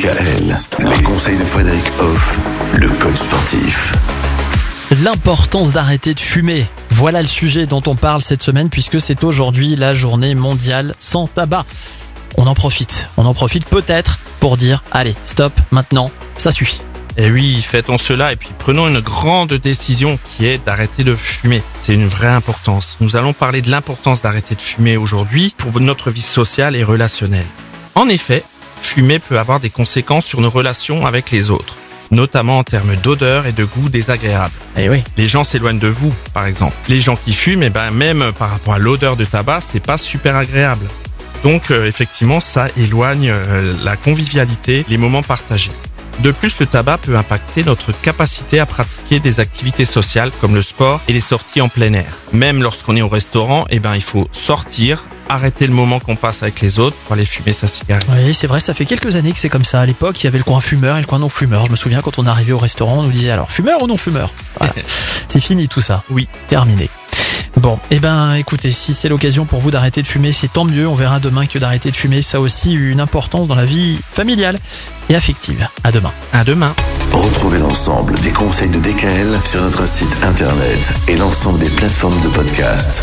DKL, les conseils de Frédéric Hoff, le coach sportif. L'importance d'arrêter de fumer. Voilà le sujet dont on parle cette semaine puisque c'est aujourd'hui la journée mondiale sans tabac. On en profite, on en profite peut-être pour dire allez, stop, maintenant, ça suffit. Et Eh oui, faisons cela et puis prenons une grande décision qui est d'arrêter de fumer. C'est une vraie importance. Nous allons parler de l'importance d'arrêter de fumer aujourd'hui pour notre vie sociale et relationnelle. En effet, fumer peut avoir des conséquences sur nos relations avec les autres, notamment en termes d'odeur et de goût désagréable. Eh oui. Les gens s'éloignent de vous, par exemple. Les gens qui fument, eh ben même par rapport à l'odeur de tabac, c'est pas super agréable. Donc euh, effectivement, ça éloigne euh, la convivialité, les moments partagés. De plus, le tabac peut impacter notre capacité à pratiquer des activités sociales comme le sport et les sorties en plein air. Même lorsqu'on est au restaurant, eh ben il faut sortir, arrêter le moment qu'on passe avec les autres pour aller fumer sa cigarette. Oui, c'est vrai, ça fait quelques années que c'est comme ça. À l'époque, il y avait le coin fumeur et le coin non fumeur. Je me souviens quand on arrivait au restaurant, on nous disait alors fumeur ou non fumeur. Voilà. c'est fini tout ça. Oui. Terminé. Bon, eh ben, écoutez, si c'est l'occasion pour vous d'arrêter de fumer, c'est tant mieux. On verra demain que d'arrêter de fumer, ça a aussi une importance dans la vie familiale et affective. À demain. À demain. Retrouvez l'ensemble des conseils de DKL sur notre site internet et l'ensemble des plateformes de podcast.